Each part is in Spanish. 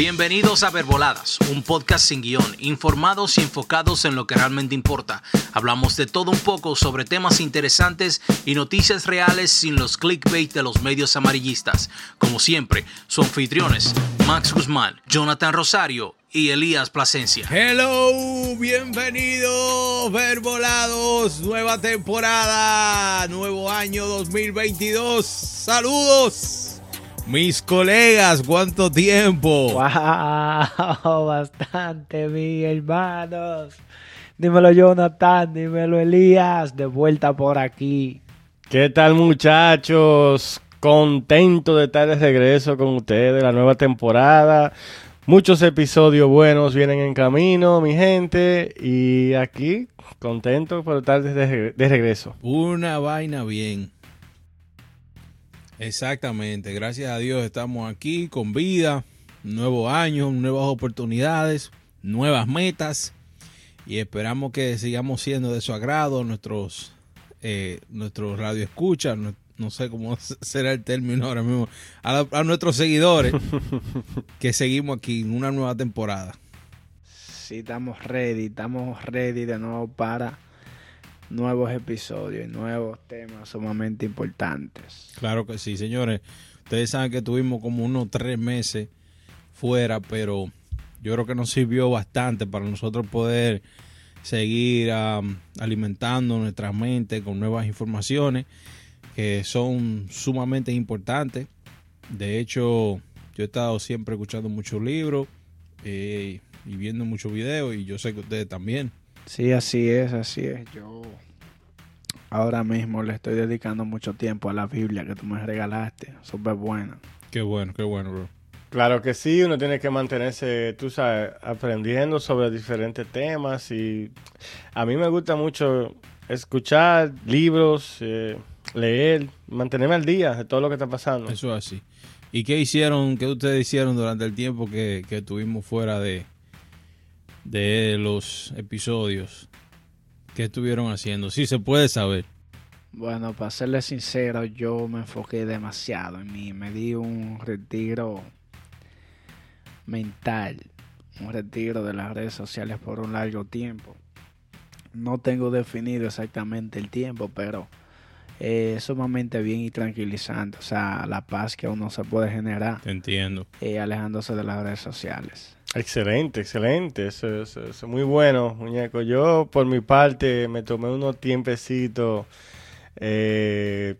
Bienvenidos a Verboladas, un podcast sin guion, informados y enfocados en lo que realmente importa. Hablamos de todo un poco sobre temas interesantes y noticias reales sin los clickbait de los medios amarillistas. Como siempre, sus anfitriones, Max Guzmán, Jonathan Rosario y Elías Plasencia. Hello, bienvenidos, Verbolados, nueva temporada, nuevo año 2022. Saludos. Mis colegas, ¿cuánto tiempo? Wow, bastante, mis hermanos. Dímelo, Jonathan, dímelo, Elías, de vuelta por aquí. ¿Qué tal, muchachos? Contento de estar de regreso con ustedes, la nueva temporada. Muchos episodios buenos vienen en camino, mi gente. Y aquí, contento por estar de, de regreso. Una vaina bien. Exactamente, gracias a Dios estamos aquí con vida, nuevo año, nuevas oportunidades, nuevas metas y esperamos que sigamos siendo de su agrado nuestros eh, nuestros radio escucha, no, no, sé cómo será el término ahora mismo, a, a nuestros seguidores que seguimos aquí en una nueva temporada. Sí, estamos ready, estamos ready de nuevo para nuevos episodios y nuevos temas sumamente importantes. Claro que sí, señores. Ustedes saben que tuvimos como unos tres meses fuera, pero yo creo que nos sirvió bastante para nosotros poder seguir um, alimentando nuestra mente con nuevas informaciones que son sumamente importantes. De hecho, yo he estado siempre escuchando muchos libros eh, y viendo muchos videos y yo sé que ustedes también. Sí, así es, así es. Yo ahora mismo le estoy dedicando mucho tiempo a la Biblia que tú me regalaste. Súper buena. Qué bueno, qué bueno, bro. Claro que sí, uno tiene que mantenerse, tú sabes, aprendiendo sobre diferentes temas y a mí me gusta mucho escuchar libros, eh, leer, mantenerme al día de todo lo que está pasando. Eso es así. ¿Y qué hicieron, qué ustedes hicieron durante el tiempo que, que estuvimos fuera de, de los episodios? ¿Qué estuvieron haciendo? Sí, se puede saber. Bueno, para serles sincero, yo me enfoqué demasiado en mí. Me di un retiro mental, un retiro de las redes sociales por un largo tiempo. No tengo definido exactamente el tiempo, pero eh, es sumamente bien y tranquilizante. O sea, la paz que uno se puede generar. Te entiendo. Eh, alejándose de las redes sociales. Excelente, excelente. Eso, eso, muy bueno, muñeco. Yo, por mi parte, me tomé unos tiempecitos eh,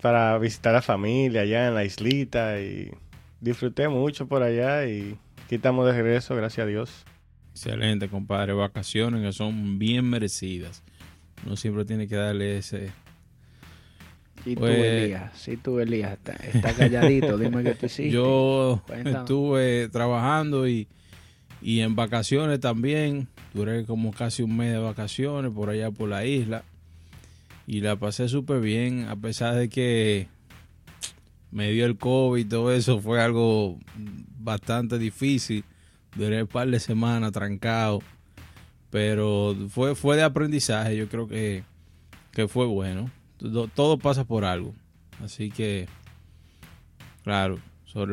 para visitar a la familia allá en la islita y disfruté mucho por allá y aquí estamos de regreso, gracias a Dios. Excelente, compadre. Vacaciones que son bien merecidas. Uno siempre tiene que darle ese... Y pues, tú, Elías, sí, tú, Elías, está, está calladito, dime qué tú hiciste. Yo Cuéntame. estuve trabajando y, y en vacaciones también. Duré como casi un mes de vacaciones por allá por la isla. Y la pasé súper bien, a pesar de que me dio el COVID y todo eso. Fue algo bastante difícil. Duré un par de semanas trancado. Pero fue, fue de aprendizaje. Yo creo que, que fue bueno. Todo, todo pasa por algo. Así que, claro,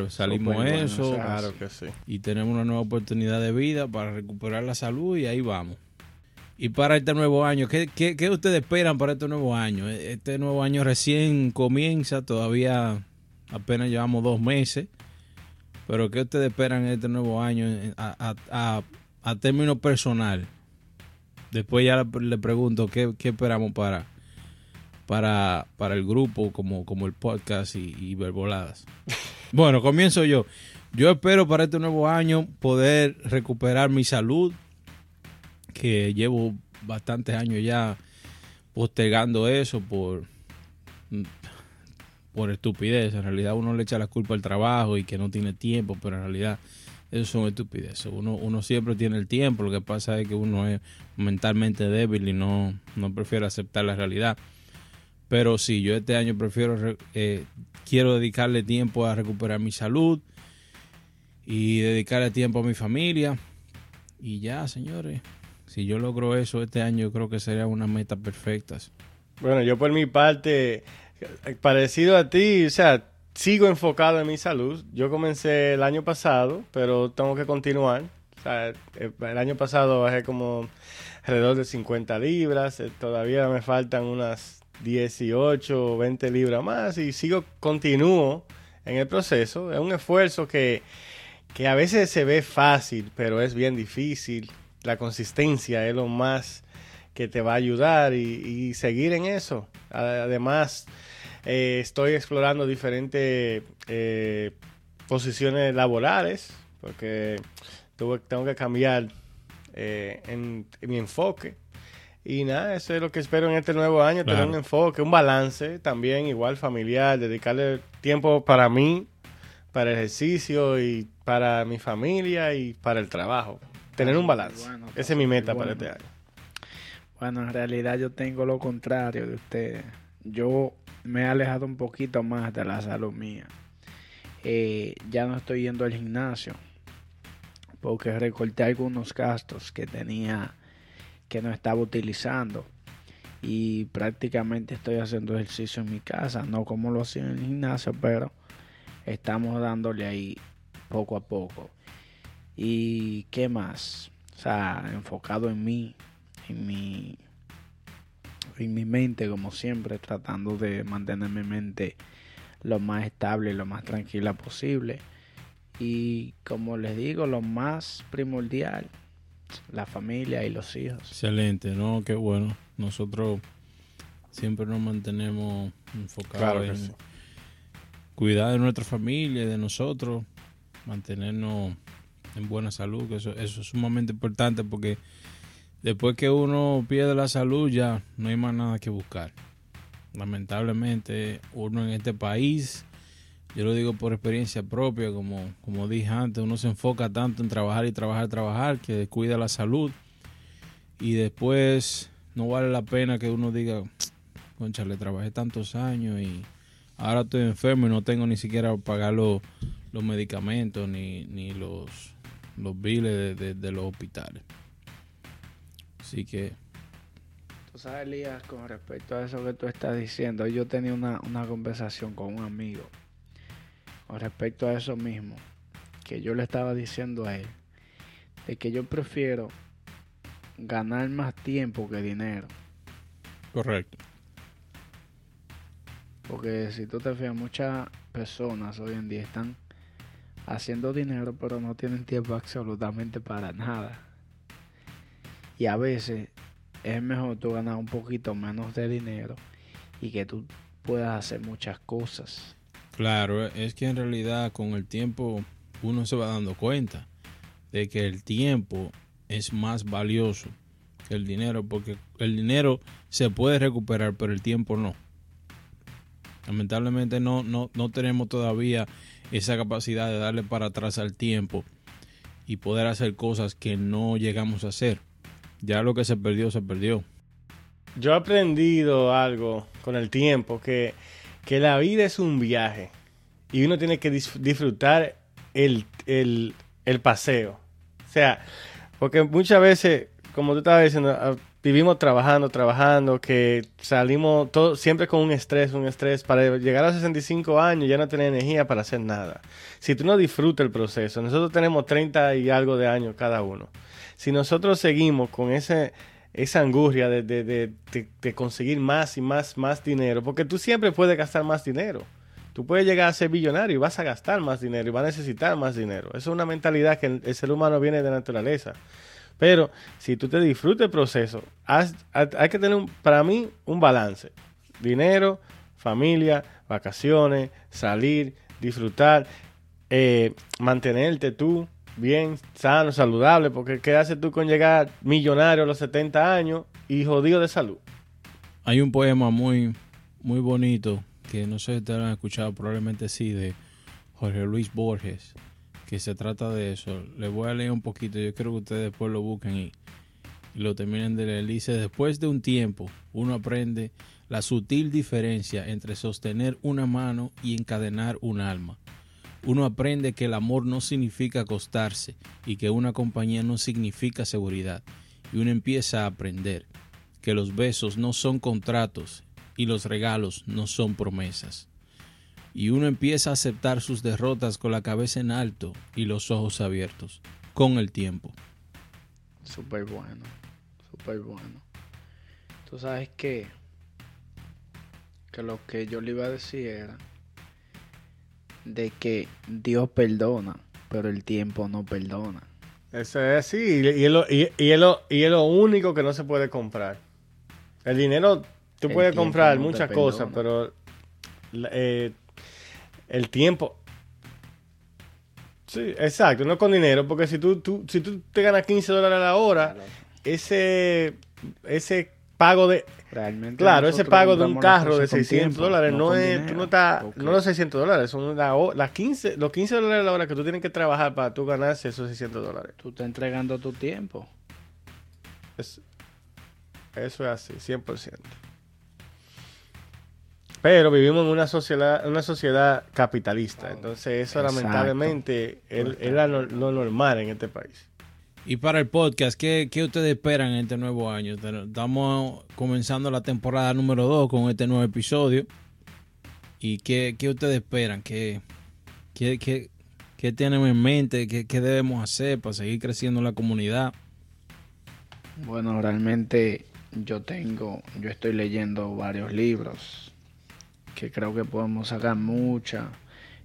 salimos bueno, eso. Claro que sí. Y tenemos una nueva oportunidad de vida para recuperar la salud y ahí vamos. Y para este nuevo año, ¿qué, qué, qué ustedes esperan para este nuevo año? Este nuevo año recién comienza, todavía apenas llevamos dos meses. Pero ¿qué ustedes esperan en este nuevo año a, a, a, a término personal? Después ya le, le pregunto qué, qué esperamos para, para, para el grupo, como, como el podcast y, y verboladas. bueno, comienzo yo. Yo espero para este nuevo año poder recuperar mi salud, que llevo bastantes años ya postergando eso por, por estupidez. En realidad uno le echa la culpa al trabajo y que no tiene tiempo, pero en realidad eso son estupideces. Uno, uno siempre tiene el tiempo, lo que pasa es que uno es mentalmente débil y no, no prefiere aceptar la realidad. Pero sí, yo este año prefiero, eh, quiero dedicarle tiempo a recuperar mi salud y dedicarle tiempo a mi familia. Y ya, señores, si yo logro eso este año, creo que sería una meta perfecta. Bueno, yo por mi parte, parecido a ti, o sea, sigo enfocado en mi salud. Yo comencé el año pasado, pero tengo que continuar. O sea, el año pasado bajé como alrededor de 50 libras. Eh, todavía me faltan unas 18 o 20 libras más y sigo, continúo en el proceso. Es un esfuerzo que, que a veces se ve fácil, pero es bien difícil. La consistencia es lo más que te va a ayudar y, seguir en eso. Además, eh, estoy explorando diferentes eh, posiciones laborales porque tengo que cambiar eh, mi enfoque. Y nada, eso es lo que espero en este nuevo año, tener un enfoque, un balance también igual familiar, dedicarle tiempo para mí, para el ejercicio y para mi familia y para el trabajo. Tener un balance. Esa es mi meta para este año. Bueno, en realidad yo tengo lo contrario de ustedes. Yo me he alejado un poquito más de la salud mía. Eh, ya no estoy yendo al gimnasio porque recorté algunos gastos que tenía que no estaba utilizando y prácticamente estoy haciendo ejercicio en mi casa, no como lo hacía en el gimnasio, pero estamos dándole ahí poco a poco. ¿Y qué más? O sea, enfocado en mí, en mi, en mi mente, como siempre, tratando de mantener mi mente lo más estable y lo más tranquila posible. Y como les digo, lo más primordial, la familia y los hijos. Excelente, ¿no? Qué bueno. Nosotros siempre nos mantenemos enfocados en cuidar de nuestra familia y de nosotros, mantenernos en buena salud, que eso, eso es sumamente importante porque después que uno pierde la salud ya no hay más nada que buscar. Lamentablemente uno en este país, yo lo digo por experiencia propia, como, como dije antes, uno se enfoca tanto en trabajar y trabajar, trabajar, que descuida la salud y después no vale la pena que uno diga, concha, le trabajé tantos años y ahora estoy enfermo y no tengo ni siquiera pagar los, medicamentos ni, ni los, los biles de los hospitales. Así que... Tú sabes, Elías, con respecto a eso que tú estás diciendo, yo tenía una, conversación con un amigo con respecto a eso mismo, que yo le estaba diciendo a él, de que yo prefiero ganar más tiempo que dinero. Correcto. Porque si tú te fijas, muchas personas hoy en día están haciendo dinero, pero no tienen tiempo absolutamente para nada. Y a veces es mejor tú ganar un poquito menos de dinero y que tú puedas hacer muchas cosas. Claro, es que en realidad con el tiempo uno se va dando cuenta de que el tiempo es más valioso que el dinero, porque el dinero se puede recuperar, pero el tiempo no. Lamentablemente no, no, no tenemos todavía esa capacidad de darle para atrás al tiempo y poder hacer cosas que no llegamos a hacer ya lo que se perdió, se perdió. Yo he aprendido algo con el tiempo, que, que la vida es un viaje y uno tiene que disfrutar el, el, el paseo. O sea, porque muchas veces, como tú estabas diciendo, ah, vivimos trabajando, trabajando, que salimos todo, siempre con un estrés, un estrés. Para llegar a los 65 años ya no tener energía para hacer nada. Si tú no disfrutas el proceso, nosotros tenemos 30 y algo de años cada uno si nosotros seguimos con ese, esa angustia de, de, conseguir más y más, más dinero, porque tú siempre puedes gastar más dinero. Tú puedes llegar a ser billonario y vas a gastar más dinero y vas a necesitar más dinero. Eso es una mentalidad que el, ser humano viene de naturaleza. Pero si tú te disfrutas el proceso, hay que tener, para mí, un balance. Dinero, familia, vacaciones, salir, disfrutar, eh, mantenerte tú, bien, sano, saludable, porque ¿qué haces tú con llegar millonario a los 70 años y jodido de salud? Hay un poema muy, muy bonito, que no sé si te lo han escuchado, probablemente sí, de Jorge Luis Borges, que se trata de eso. Le voy a leer un poquito, yo creo que ustedes después lo busquen y, y lo terminen de leer. Dice, después de un tiempo, uno aprende la sutil diferencia entre sostener una mano y encadenar un alma uno aprende que el amor no significa acostarse y que una compañía no significa seguridad. Y uno empieza a aprender que los besos no son contratos y los regalos no son promesas. y uno empieza a aceptar sus derrotas con la cabeza en alto y los ojos abiertos con el tiempo. Súper bueno, súper bueno. Tú sabes que, que lo que yo le iba a decir era de que Dios perdona, pero el tiempo no perdona. Eso es así, y, es lo, y, y es lo- y es lo único que no se puede comprar. El dinero, tú El puedes comprar no muchas cosas, pero eh, el tiempo... Sí, exacto, no con dinero, porque si tú, tú, si tú te ganas 15 dólares a la hora, ese, ese pago de... Realmente Claro, ese pago de un carro de cosas con 600 tiempo, dólares no, es, tú no estás, no los 600 dólares, son la las 15, los 15 dólares a la hora que tú tienes que trabajar para tú ganarse esos 600 dólares. Tú estás entregando tu tiempo. Es- eso es así, 100%. Pero vivimos en una sociedad, una sociedad capitalista, entonces eso Exacto. lamentablemente es, es la no- lo normal en este país. Y para el podcast, ¿qué, qué ustedes esperan en este nuevo año? Estamos comenzando la temporada número 2 con este nuevo episodio. ¿Y qué, qué ustedes esperan? ¿Qué, qué, qué, qué tienen en mente? ¿Qué, ¿Qué debemos hacer para seguir creciendo la comunidad? Bueno, realmente yo tengo, yo estoy leyendo varios libros que creo que podemos sacar mucha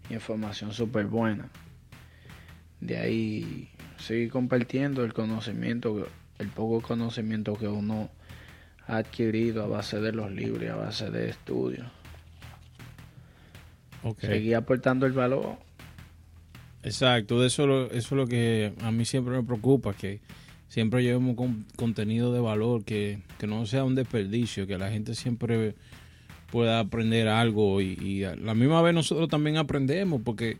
información súper buena. De ahí seguir compartiendo el conocimiento, el poco conocimiento que uno ha adquirido a base de los libros y a base de estudios. Seguir aportando el valor. Exacto, eso, es lo- eso es lo que a mí siempre me preocupa, que siempre llevemos con, contenido de valor, que, que no sea un desperdicio, que la gente siempre pueda aprender algo y, y a la misma vez nosotros también aprendemos, porque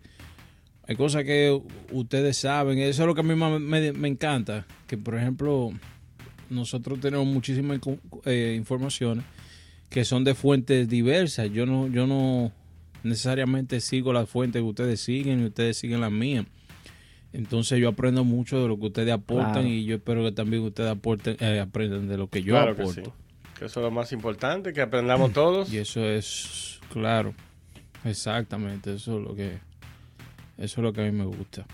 hay cosas que ustedes saben, eso es lo que a mí me, me encanta, que por ejemplo nosotros tenemos muchísimas eh, informaciones que son de fuentes diversas, yo no, yo no necesariamente sigo las fuentes que ustedes siguen y ustedes siguen las mías. Entonces yo aprendo mucho de lo que ustedes aportan Claro. y yo espero que también ustedes aporten, eh, aprendan de lo que yo claro que aporto. sí. Que eso es lo más importante, que aprendamos todos. Y eso es, claro, exactamente, eso es lo que, eso es lo que a mí me gusta.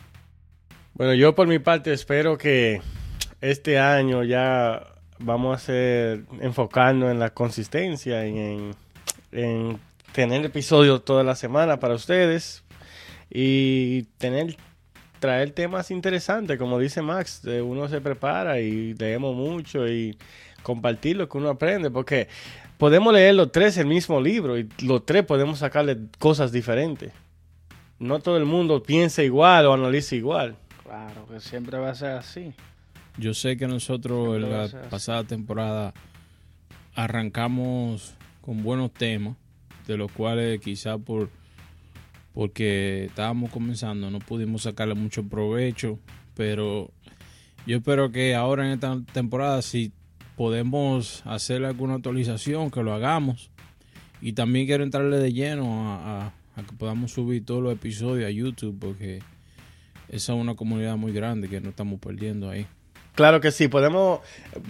Bueno, yo por mi parte espero que este año ya vamos a hacer, enfocarnos en la consistencia y en, en tener episodios toda la semana para ustedes y tener traer temas interesantes, como dice Max, uno se prepara y leemos mucho y compartir lo que uno aprende, porque podemos leer los tres el mismo libro y los tres podemos sacarle cosas diferentes. No todo el mundo piensa igual o analiza igual. Claro, que siempre va a ser así. Yo sé que nosotros en la pasada temporada arrancamos con buenos temas, de los cuales quizá por porque estábamos comenzando no pudimos sacarle mucho provecho, pero yo espero que ahora en esta temporada si podemos hacer alguna actualización que lo hagamos y también quiero entrarle de lleno a, a- a que podamos subir todos los episodios a YouTube porque esa es una comunidad muy grande que no estamos perdiendo ahí. Claro que sí, podemos...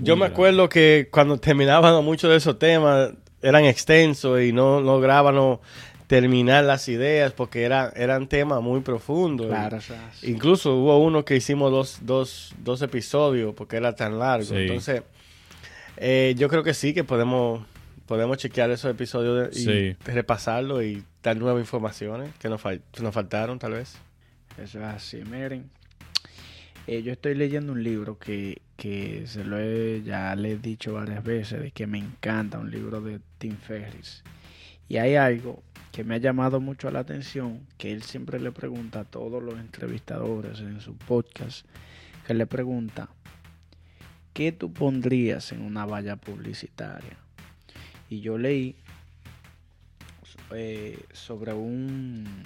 Yo me grande. acuerdo que cuando terminábamos muchos de esos temas eran extensos y no lográbamos terminar las ideas porque eran, eran temas muy profundos. Claro, sí. Incluso hubo uno que hicimos dos, dos, dos episodios porque era tan largo. Sí. Entonces, eh, yo creo que sí, que podemos, podemos chequear esos episodios de- y Sí. repasarlo y dar nuevas informaciones que nos, fal- nos faltaron tal vez. Eso es así, miren. eh, yo estoy leyendo un libro que, que se lo he, ya le he dicho varias veces, de que me encanta, un libro de Tim Ferriss. Y hay algo que me ha llamado mucho la atención, que él siempre le pregunta a todos los entrevistadores en su podcast, que le pregunta, ¿qué tú pondrías en una valla publicitaria? Y yo leí eh, sobre un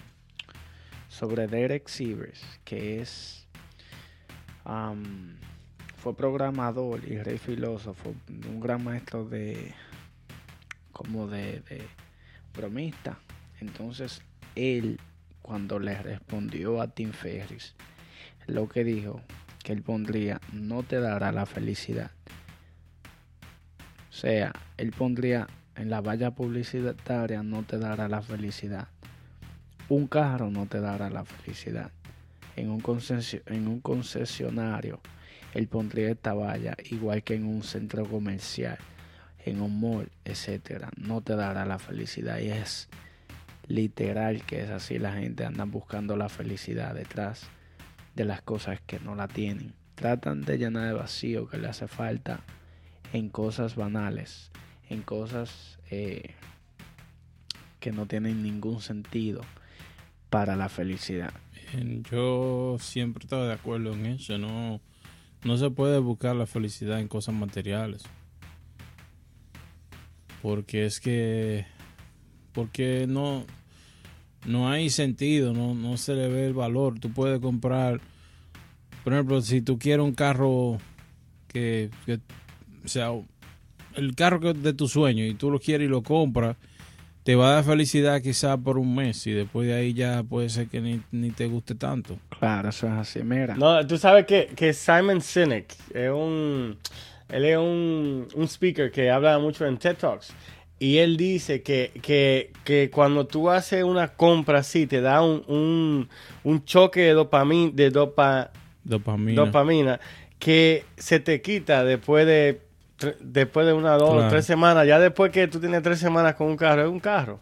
sobre Derek Sivers, que es fue programador y rey filósofo, un gran maestro de como de, de bromista. Entonces él cuando le respondió a Tim Ferris, lo que dijo que él pondría no te dará la felicidad. O sea, él pondría en la valla publicitaria no te dará la felicidad. un carro no te dará la felicidad. En un, en un concesionario, él pondría esta valla, igual que en un centro comercial, en un mall, etcétera. No te dará la felicidad. Y es literal que es así. La gente anda buscando la felicidad detrás de las cosas que no la tienen. Tratan de llenar el vacío que le hace falta en cosas banales, en cosas eh, que no tienen ningún sentido para la felicidad. Yo siempre estaba de acuerdo en eso. No, no se puede buscar la felicidad en cosas materiales. Porque es que. Porque no. No hay sentido, no, no se le ve el valor. Tú puedes comprar. Por ejemplo, si tú quieres un carro que, que sea, el carro que de tu sueño y tú lo quieres y lo compras, te va a dar felicidad quizás por un mes y después de ahí ya puede ser que ni, te guste tanto. Claro, eso es así, mira. No, tú sabes que, que Simon Sinek es un, él es un, un speaker que habla mucho en TED Talks. Y él dice que, que, que, cuando tú haces una compra así, te da un, un, un choque de, dopamina, de dopa, dopamina. dopamina que se te quita después de después de una, dos, tres semanas, ya después que tú tienes tres semanas con un carro, es un carro.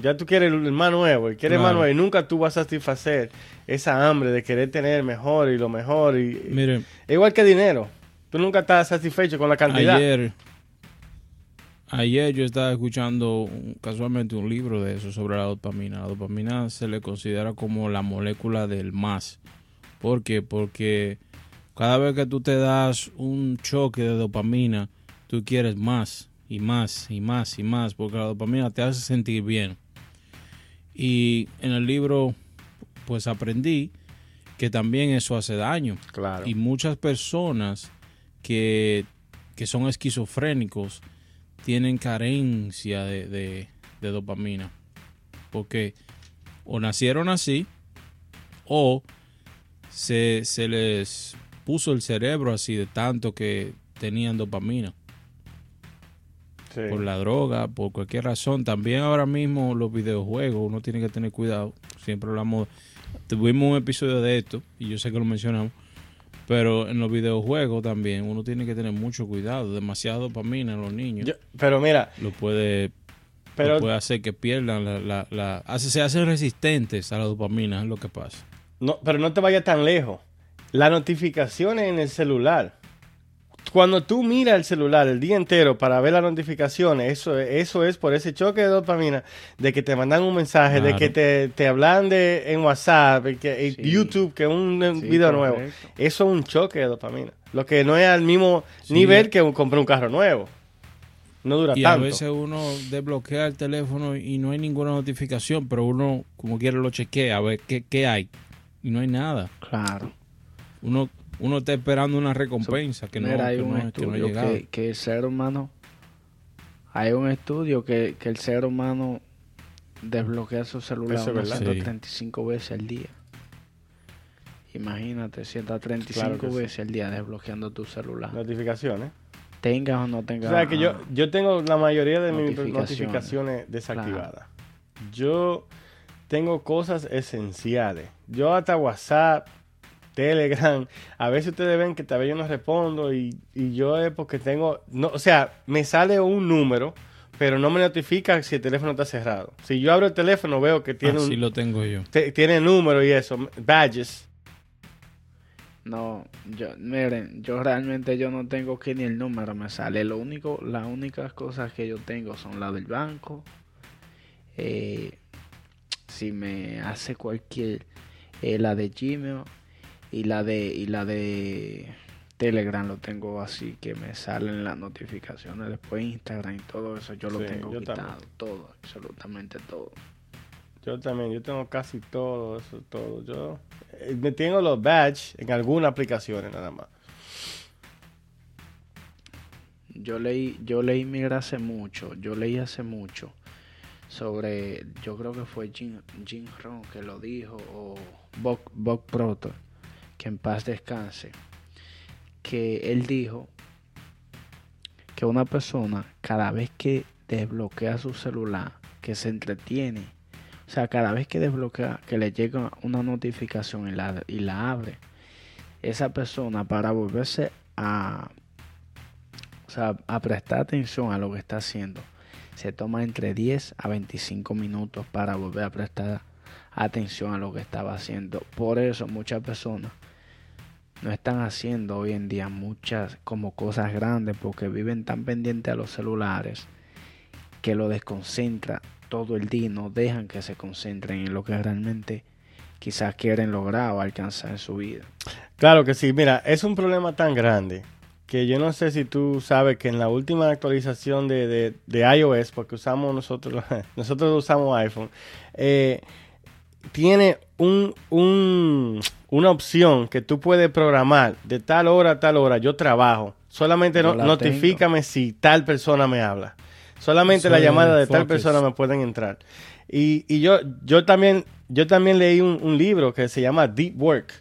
Ya tú quieres el más nuevo, y quieres más nuevo, y nunca tú vas a satisfacer esa hambre de querer tener mejor y lo mejor. Y, Miren, igual que dinero. Tú nunca estás satisfecho con la cantidad. Ayer, ayer yo estaba escuchando casualmente un libro de eso sobre la dopamina. La dopamina se le considera como la molécula del más. ¿Por qué? Porque cada vez que tú te das un choque de dopamina, tú quieres más y más y más y más, porque la dopamina te hace sentir bien. Y en el libro, pues aprendí que también eso hace daño. Claro. Y muchas personas que, son esquizofrénicos tienen carencia de, de dopamina. Porque o nacieron así o se, se les puso el cerebro así de tanto que tenían dopamina. Por la droga, por cualquier razón. También ahora mismo los videojuegos, uno tiene que tener cuidado. Siempre hablamos, tuvimos un episodio de esto y yo sé que lo mencionamos. Pero en los videojuegos también uno tiene que tener mucho cuidado. Demasiada dopamina en los niños. pero mira. Lo puede, pero, puede hacer que pierdan la, la, se hacen resistentes a la dopamina, es lo que pasa. No, pero no te vayas tan lejos. Las notificaciones en el celular. Cuando tú miras el celular el día entero para ver las notificaciones, eso, eso es por ese choque de dopamina, de que te mandan un mensaje, de que te, te, hablan de, en WhatsApp, que, YouTube, que es un video nuevo. Eso es un choque de dopamina. Lo que no es al mismo nivel que comprar un carro nuevo. No dura y tanto. a veces uno desbloquea el teléfono y no hay ninguna notificación, pero uno, como quiere, lo chequea a ver qué, qué hay. Y no hay nada. Claro uno, uno está esperando una recompensa que no, hay un estudio que, el ser humano hay un estudio que, el ser humano desbloquea su celular 135 veces al día. Imagínate, 135 veces al día desbloqueando tu celular. Notificaciones. Tengas o no tengas. O sea que yo, yo tengo la mayoría de mis notificaciones desactivadas. Yo tengo cosas esenciales. Yo hasta WhatsApp, Telegram. A veces ustedes ven que tal vez yo no respondo y, yo es porque tengo, no, o sea, me sale un número, pero no me notifica si el teléfono está cerrado. Si yo abro el teléfono veo que tiene Así lo tengo yo. tiene número y eso, badges. No, yo, miren, yo realmente yo no tengo que ni el número me sale. Lo único, las únicas cosas que yo tengo son la del banco. Eh, si me hace cualquier, eh, la de Gmail y la de y la de Telegram lo tengo así que me salen las notificaciones después Instagram y todo eso yo lo tengo quitado todo absolutamente todo. Yo también yo tengo casi todo eso todo. Yo eh, me tengo los badges en algunas aplicaciones nada más. Yo leí yo leí mira hace mucho yo leí hace mucho sobre yo creo que fue Jim, Jim Ron que lo dijo o Bob, Bob Proto que en paz descanse, que él dijo que una persona cada vez que desbloquea su celular, que se entretiene, o sea, cada vez que desbloquea, que le llega una notificación y la, y la abre, esa persona para volverse a, o sea, a prestar atención a lo que está haciendo, se toma entre 10 a 25 minutos para volver a prestar atención a lo que estaba haciendo. Por eso muchas personas no están haciendo hoy en día muchas como cosas grandes porque viven tan pendientes a los celulares que lo desconcentra todo el día y no dejan que se concentren en lo que realmente quizás quieren lograr o alcanzar en su vida. Claro que sí, mira, es un problema tan grande que yo no sé si tú sabes que en la última actualización de, de, iOS, porque usamos nosotros, nosotros usamos iPhone, eh, tiene un, un, una opción que tú puedes programar de tal hora a tal hora, yo trabajo. Solamente no, notifícame si tal persona me habla. Solamente la llamada de tal persona me pueden entrar. Y, y, yo, yo también, yo también leí un, un libro que se llama Deep Work,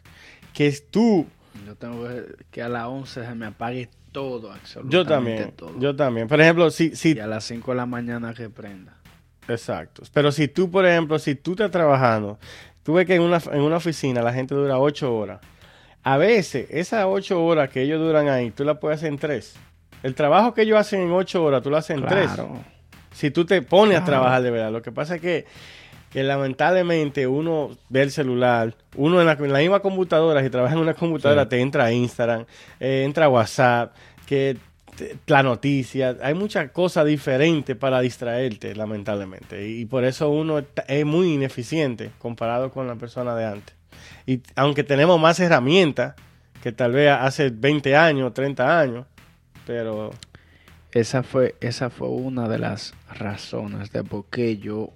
que es tú yo tengo que a las 11 se me apague todo, absolutamente yo también, Yo también. Por ejemplo, si, si... Y a las 5 de la mañana que prenda. Exacto. Pero si tú, por ejemplo, si tú estás trabajando, tú ves que en una, en una oficina la gente dura 8 horas. A veces, esas 8 horas que ellos duran ahí, tú las puedes hacer en 3. El trabajo que ellos hacen en 8 horas, tú lo haces en 3. Si tú te pones a trabajar de verdad. Lo que pasa es que que lamentablemente uno ve el celular, uno en la, misma computadora, si trabaja en una computadora, te entra a Instagram, eh, entra a WhatsApp, que la noticia, hay muchas cosas diferentes para distraerte, lamentablemente. Y, por eso uno es muy ineficiente comparado con la persona de antes. Y aunque tenemos más herramientas que tal vez hace 20 años, 30 años, pero... Esa fue, esa fue una de las razones de por qué yo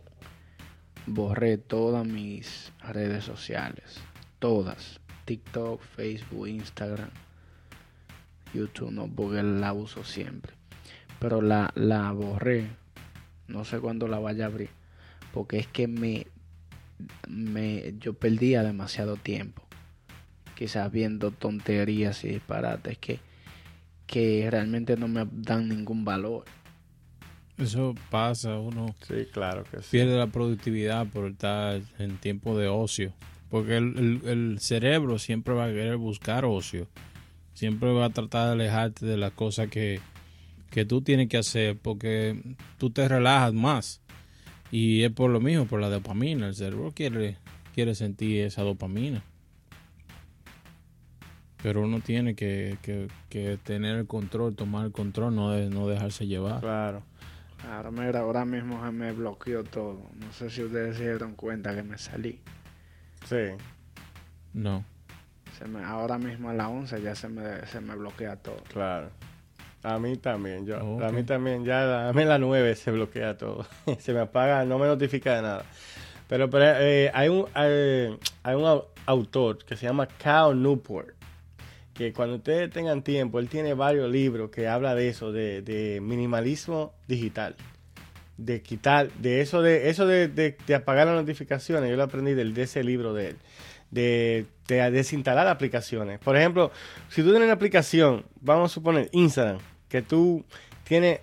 borré todas mis redes sociales. Todas. TikTok, Facebook, Instagram, YouTube, no, porque la uso siempre. Pero la, la borré. No sé cuándo la vaya a abrir. Porque es que me, me yo perdía demasiado tiempo. Quizás viendo tonterías y disparates que, que realmente no me dan ningún valor. Eso pasa, uno sí, claro que pierde la productividad por estar en tiempo de ocio. Porque el, cerebro siempre va a querer buscar ocio. Siempre va a tratar de alejarte de las cosas que, que tú tienes que hacer porque tú te relajas más. Y es por lo mismo, por la dopamina. El cerebro quiere, quiere sentir esa dopamina. Pero uno tiene que, que, tener el control, tomar el control, no, no dejarse llevar. Claro. Ahora, mira, ahora mismo se me bloqueó todo. No sé si ustedes se dieron cuenta que me salí. Sí. No. Se me, ahora mismo a las 11 ya se me, se me bloquea todo. Claro. A mí también, yo. A mí también, ya a mí a las 9 se bloquea todo. se me apaga, no me notifica de nada. Pero, eh, hay, un, hay, hay un autor que se llama Cal Newport que cuando ustedes tengan tiempo, él tiene varios libros que habla de eso, de, minimalismo digital. De quitar, de eso de eso de, apagar las notificaciones, yo lo aprendí del, de ese libro de él. De, desinstalar aplicaciones. Por ejemplo, si tú tienes una aplicación, vamos a suponer Instagram, que tú tienes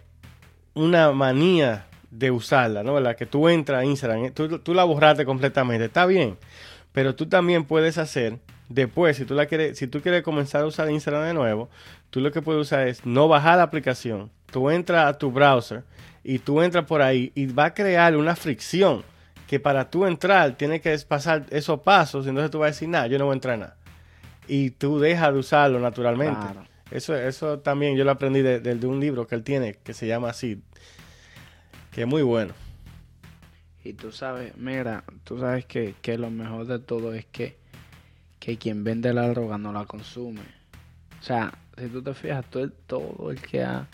una manía de usarla, ¿no? ¿Verdad? Que tú entras a Instagram, tú, tú la borraste completamente, está bien, pero tú también puedes hacer Después, si tú, la quieres, si tú quieres comenzar a usar Instagram de nuevo, tú lo que puedes usar es no bajar la aplicación. Tú entras a tu browser y tú entras por ahí y va a crear una fricción que para tú entrar tienes que pasar esos pasos. Entonces tú vas a decir, nada, yo no voy a entrar nada. Y tú dejas de usarlo naturalmente. Eso, eso también yo lo aprendí de, de, un libro que él tiene que se llama así, que es muy bueno. Y tú sabes, mira, tú sabes que, que lo mejor de todo es que que quien vende la droga no la consume. O sea, si tú te fijas, todo el, todo el que ha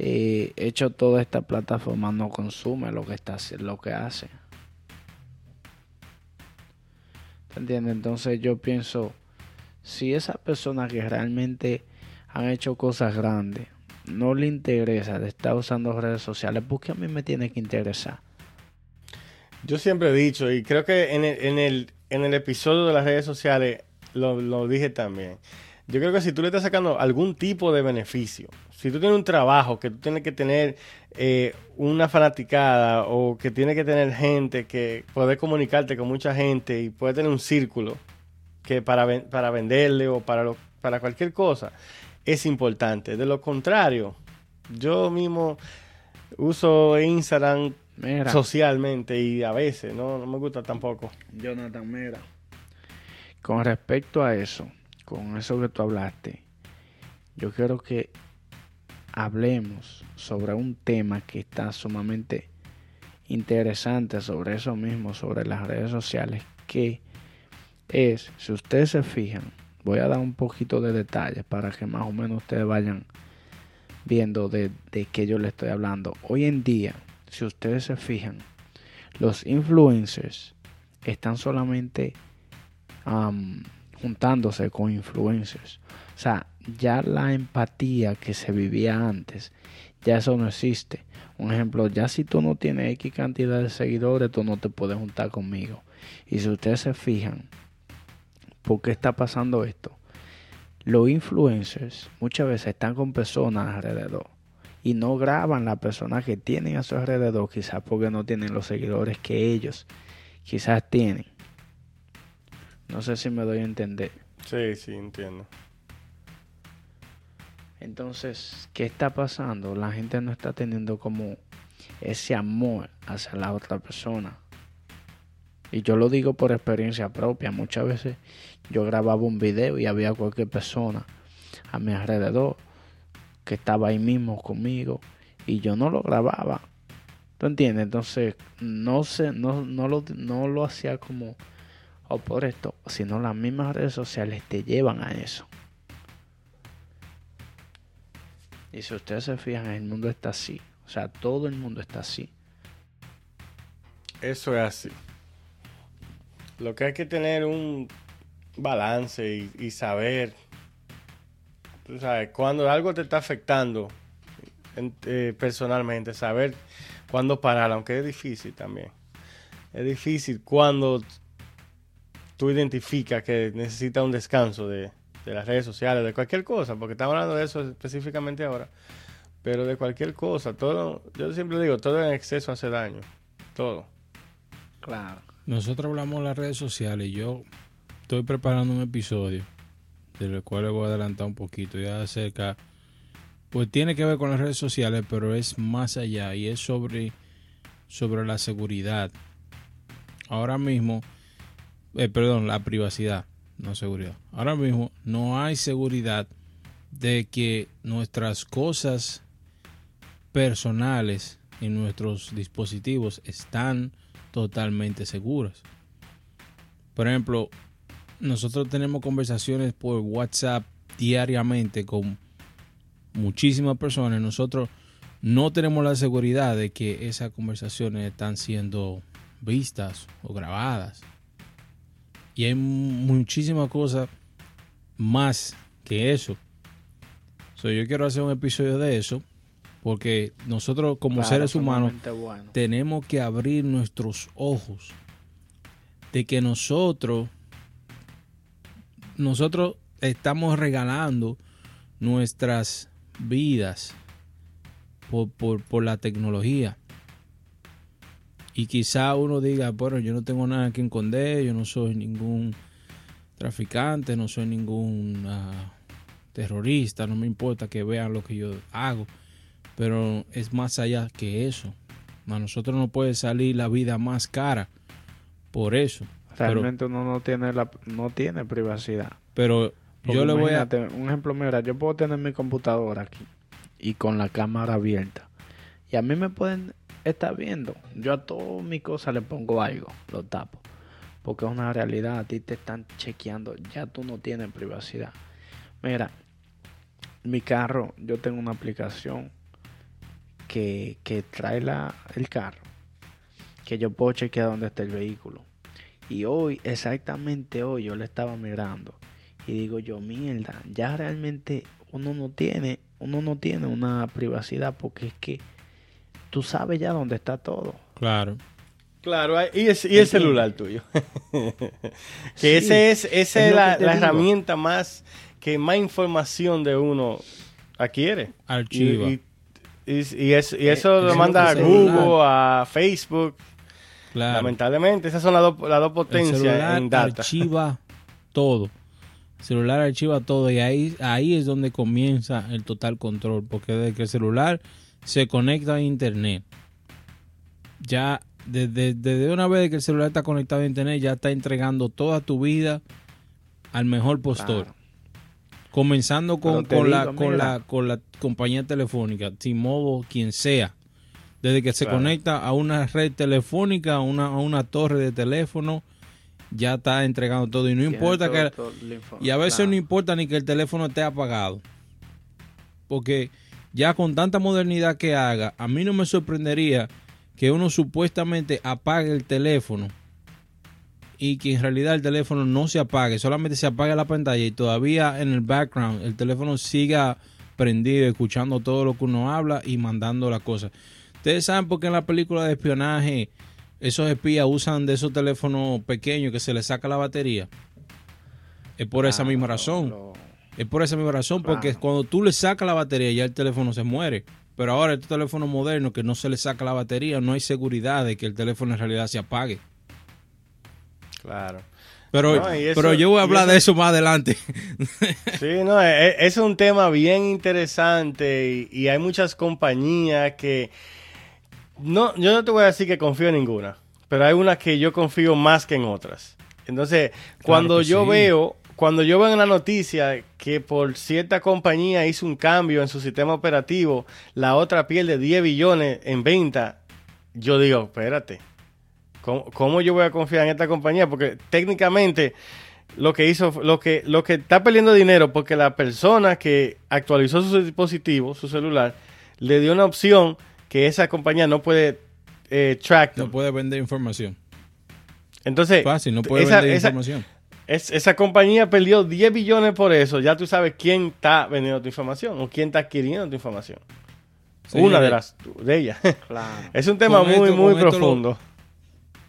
eh, hecho toda esta plataforma no consume lo que, está, lo que hace. Entiendes? Entonces yo pienso, si esas personas que realmente han hecho cosas grandes no le interesa de estar usando redes sociales, ¿por qué a mí me tiene que interesar? Yo siempre he dicho, y creo que en en el, en el episodio de las redes sociales lo, dije también. Yo creo que si tú le estás sacando algún tipo de beneficio, Si tú tienes un trabajo que tú tienes que tener eh, una fanaticada o que tienes que tener gente que puede comunicarte con mucha gente y puede tener un círculo que para, para venderle o para, lo, para cualquier cosa, es importante. De lo contrario, yo mismo uso Instagram socialmente y a veces no, no me gusta tampoco. Jonathan, mira, con respecto a eso, con eso que tú hablaste, yo quiero que hablemos sobre un tema que está sumamente interesante sobre eso mismo, sobre las redes sociales, que es, si ustedes se fijan, voy a dar un poquito de detalles para que más o menos ustedes vayan viendo de, de qué yo le estoy hablando. Hoy en día, si ustedes se fijan, los influencers están solamente juntándose con influencers. O sea, ya la empatía que se vivía antes, ya eso no existe. Un ejemplo, ya si tú no tienes X cantidad de seguidores, tú no te puedes juntar conmigo. Y si ustedes se fijan, ¿por qué está pasando esto? Los influencers muchas veces están con personas alrededor y no graban las personas que tienen a su alrededor, quizás porque no tienen los seguidores que ellos quizás tienen. No sé si me doy a entender. Sí, sí, entiendo. Entonces, ¿qué está pasando? La gente no está teniendo como ese amor hacia la otra persona. Y yo lo digo por experiencia propia. Muchas veces yo grababa un video y había cualquier persona a mi alrededor que estaba ahí mismo conmigo y yo no lo grababa. ¿Tú entiendes? Entonces, no, sé, no, no, lo, no lo hacía como o por esto, sino las mismas redes sociales te llevan a eso. Y si ustedes se fijan, el mundo está así. O sea, todo el mundo está así. Eso es así. Lo que hay que tener un balance y, saber, tú sabes, cuando algo te está afectando eh, personalmente, saber cuándo parar, aunque es difícil también. Es difícil cuando tú identificas que necesitas un descanso de, de las redes sociales, de cualquier cosa, porque estamos hablando de eso específicamente ahora, pero de cualquier cosa, todo, yo siempre digo, todo en exceso hace daño, todo. Claro. Nosotros hablamos de las redes sociales y yo estoy preparando un episodio, del cual le voy a adelantar un poquito, ya acerca, pues tiene que ver con las redes sociales, pero es más allá y es sobre, sobre la seguridad. Ahora mismo, eh, perdón, la privacidad no seguridad. Ahora mismo no hay seguridad de que nuestras cosas personales en nuestros dispositivos están totalmente seguras. Por ejemplo, nosotros tenemos conversaciones por WhatsApp diariamente con muchísimas personas. Nosotros no tenemos la seguridad de que esas conversaciones están siendo vistas o grabadas. Y hay muchísimas cosas más que eso. yo quiero hacer un episodio de eso porque nosotros como seres humanos tenemos que abrir nuestros ojos de que nosotros nosotros estamos regalando nuestras vidas por, por la tecnología. Y quizá uno diga, bueno, yo no tengo nada que esconder, yo no soy ningún traficante, no soy ningún ah, terrorista, no me importa que vean lo que yo hago. Pero es más allá que eso. A nosotros no puede salir la vida más cara por eso. Realmente uno no tiene la, no tiene privacidad. Pero yo le voy a... Un ejemplo, mira, yo puedo tener mi computadora aquí y con la cámara abierta. Y a mí me pueden está viendo. Yo a todas mis cosas le pongo algo, lo tapo. Porque es una realidad, a ti te están chequeando, ya tú no tienes privacidad. Mira, mi carro, yo tengo una aplicación que, que trae la, el carro, que yo puedo chequear dónde está el vehículo. Y hoy, exactamente hoy, yo le estaba mirando y digo yo, mierda, ya realmente uno no tiene, uno no tiene una privacidad porque es que tú sabes ya dónde está todo. Claro. Claro, y, es, y el celular tuyo. que ese es, esa es, la, herramienta más que más información de uno adquiere. Archiva. Y, y, y- y es- y eso Eh, lo es manda lo a Google, a Facebook. Claro. Lamentablemente, esas son las dos, las dos El potencias celular en data. archiva todo. El celular archiva todo y ahí, ahí es donde comienza el total control. Porque desde que el celular se conecta a internet, ya desde, desde una vez que el celular está conectado a internet, ya está entregando toda tu vida al mejor postor. Claro. Comenzando con, con la, con, la, con la compañía telefónica, T-Mobile, quien sea. Desde que se Claro. conecta a una red telefónica, a una, a una torre de teléfono, ya está entregando todo. Y no Tiene importa todo- que... todo Y a veces claro. no importa ni que el teléfono esté apagado. Porque ya con tanta modernidad que haga, a mí no me sorprendería que uno supuestamente apague el teléfono y que en realidad el teléfono no se apague, solamente se apague la pantalla y todavía en el background el teléfono siga prendido, escuchando todo lo que uno habla y mandando las cosas. Ustedes saben por qué en la película de espionaje esos espías usan de esos teléfonos pequeños que se les saca la batería. Es por esa Ah, misma razón. lo- Es por esa misma razón, porque cuando tú le sacas la batería ya el teléfono se muere. Pero ahora este teléfono moderno que no se le saca la batería, no hay seguridad de que el teléfono en realidad se apague. Claro. Pero, No, y eso- pero yo voy a hablar eso- de eso más adelante. Sí, no, e- e- es un tema bien interesante y, y hay muchas compañías que no, yo no te voy a decir que confío en ninguna, pero hay unas que yo confío más que en otras. Entonces, cuando yo sí. veo, cuando yo veo en la noticia que por cierta compañía hizo un cambio en su sistema operativo, la otra pierde 10 billones en venta, yo digo, espérate, ¿cómo, cómo yo voy a confiar en esta compañía? Porque técnicamente lo que hizo, lo que, lo que está perdiendo dinero porque la persona que actualizó su dispositivo, su celular, le dio una opción que esa compañía no puede eh, track. No puede vender información. Entonces, Fácil, no puede esa, vender esa- información. Es- esa compañía perdió 10 billones por eso. Ya tú sabes quién está vendiendo tu información o quién está adquiriendo tu información. Una de Señores, las de ellas. Claro. es un tema Con muy, esto- muy lo- profundo.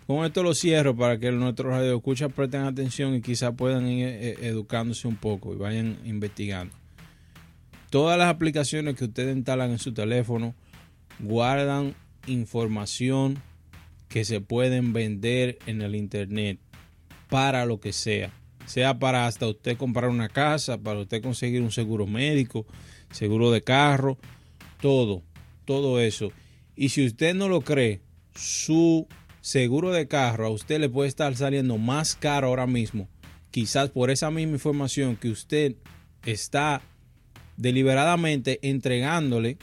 Con esto lo cierro para que nuestros radioescuchas presten atención y quizás puedan ir eh, educándose un poco y vayan investigando. Todas las aplicaciones que ustedes instalan en su teléfono guardan información que se pueden vender en el internet para lo que sea. Sea para hasta usted comprar una casa, para usted conseguir un seguro médico, seguro de carro, todo, todo eso. Y si usted no lo cree, su seguro de carro a usted le puede estar saliendo más caro ahora mismo. Quizás por esa misma información que usted está deliberadamente entregándole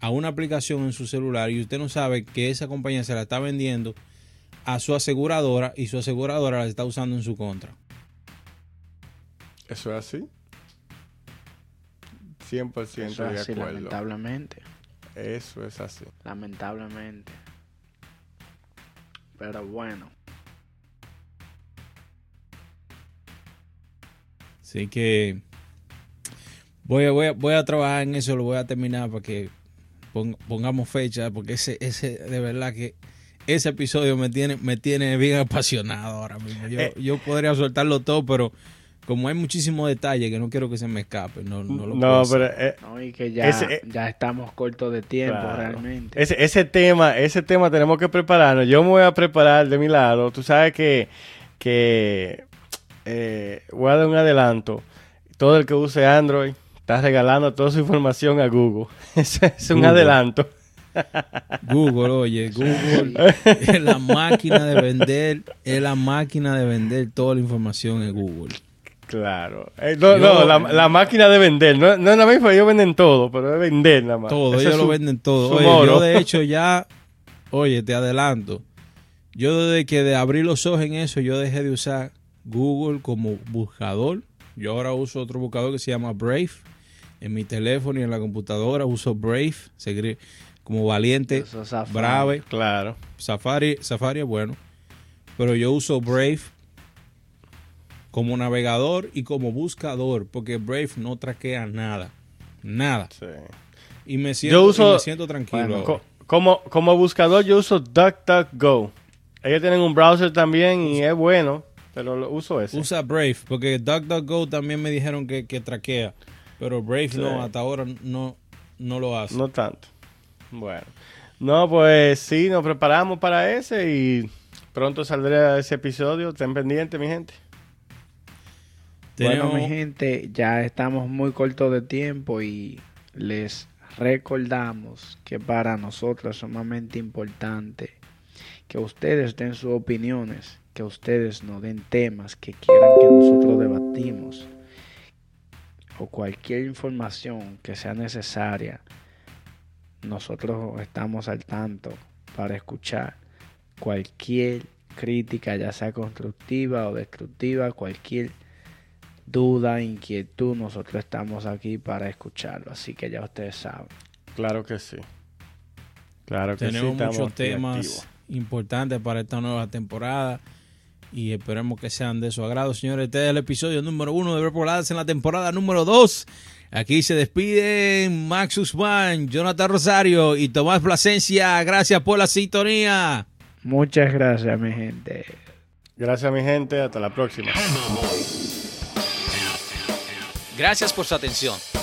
a una aplicación en su celular y usted no sabe que esa compañía se la está vendiendo a su aseguradora y su aseguradora la está usando en su contra. ¿Eso es así? 100% Eso es de así, acuerdo. lamentablemente. Eso es así. Lamentablemente. Pero bueno. Así que voy a, voy a, voy a trabajar en eso, lo voy a terminar para que pon- pongamos fecha, porque ese, ese, de verdad que ese episodio me tiene, me tiene bien apasionado ahora mismo. Yo, Eh. yo podría soltarlo todo, pero como hay muchísimos detalles que no quiero que se me escape, no, no lo puedo No, pero eh, ¿no? Y que ya, Ese, eh, ya estamos cortos de tiempo Claro. realmente. Ese, ese tema, ese tema tenemos que prepararnos. Yo me voy a preparar de mi lado. Tú sabes que, que eh, voy a dar un adelanto. Todo el que use Android está regalando toda su información a Google. Ese es un Google. adelanto. Google, oye, Google es la máquina de vender, es la máquina de vender toda la información en Google. Claro. Eh, no, Yo- no, la, la máquina de vender. No, no es la misma, ellos venden todo, pero es vender nada más. Todo, Ese ellos lo venden todo. Oye, yo de hecho ya, oye, te adelanto. Yo desde que de abrir los ojos en eso, yo dejé de usar Google como buscador. Yo ahora uso otro buscador que se llama Brave. En mi teléfono y en la computadora uso Brave, se como valiente, Eso es Safari. Brave. Claro. Safari, Safari es bueno. Pero yo uso Brave como navegador y como buscador, porque Brave no traquea nada. Nada. Sí. Y me siento, uso- y me siento tranquilo. Bueno, como, como buscador yo uso DuckDuckGo. Ellos tienen un browser también y es bueno, pero lo uso ese. Usa Brave, porque DuckDuckGo también me dijeron que, que traquea. Pero Brave no, hasta ahora no, no lo hace. No tanto. Bueno. No, pues sí, nos preparamos para ese y pronto saldrá ese episodio. Estén pendientes, mi gente. Bueno, mi gente, ya estamos muy cortos de tiempo y les recordamos que para nosotros es sumamente importante que ustedes den sus opiniones, que ustedes nos den temas que quieran que nosotros debatimos o cualquier información que sea necesaria. Nosotros estamos al tanto para escuchar cualquier crítica, ya sea constructiva o destructiva, cualquier duda, inquietud, nosotros estamos aquí para escucharlo. Así que ya ustedes saben. Claro que sí. Claro que Tenemos muchos temas importantes para esta nueva temporada y esperemos que sean de su agrado, señores. Este es el episodio número uno de Verboladas en la temporada número dos. Aquí se despiden Max Usman, Jonathan Rosario y Tomás Plasencia. Gracias por la sintonía. Muchas gracias, mi gente. Gracias, mi gente. Hasta la próxima. Gracias por su atención.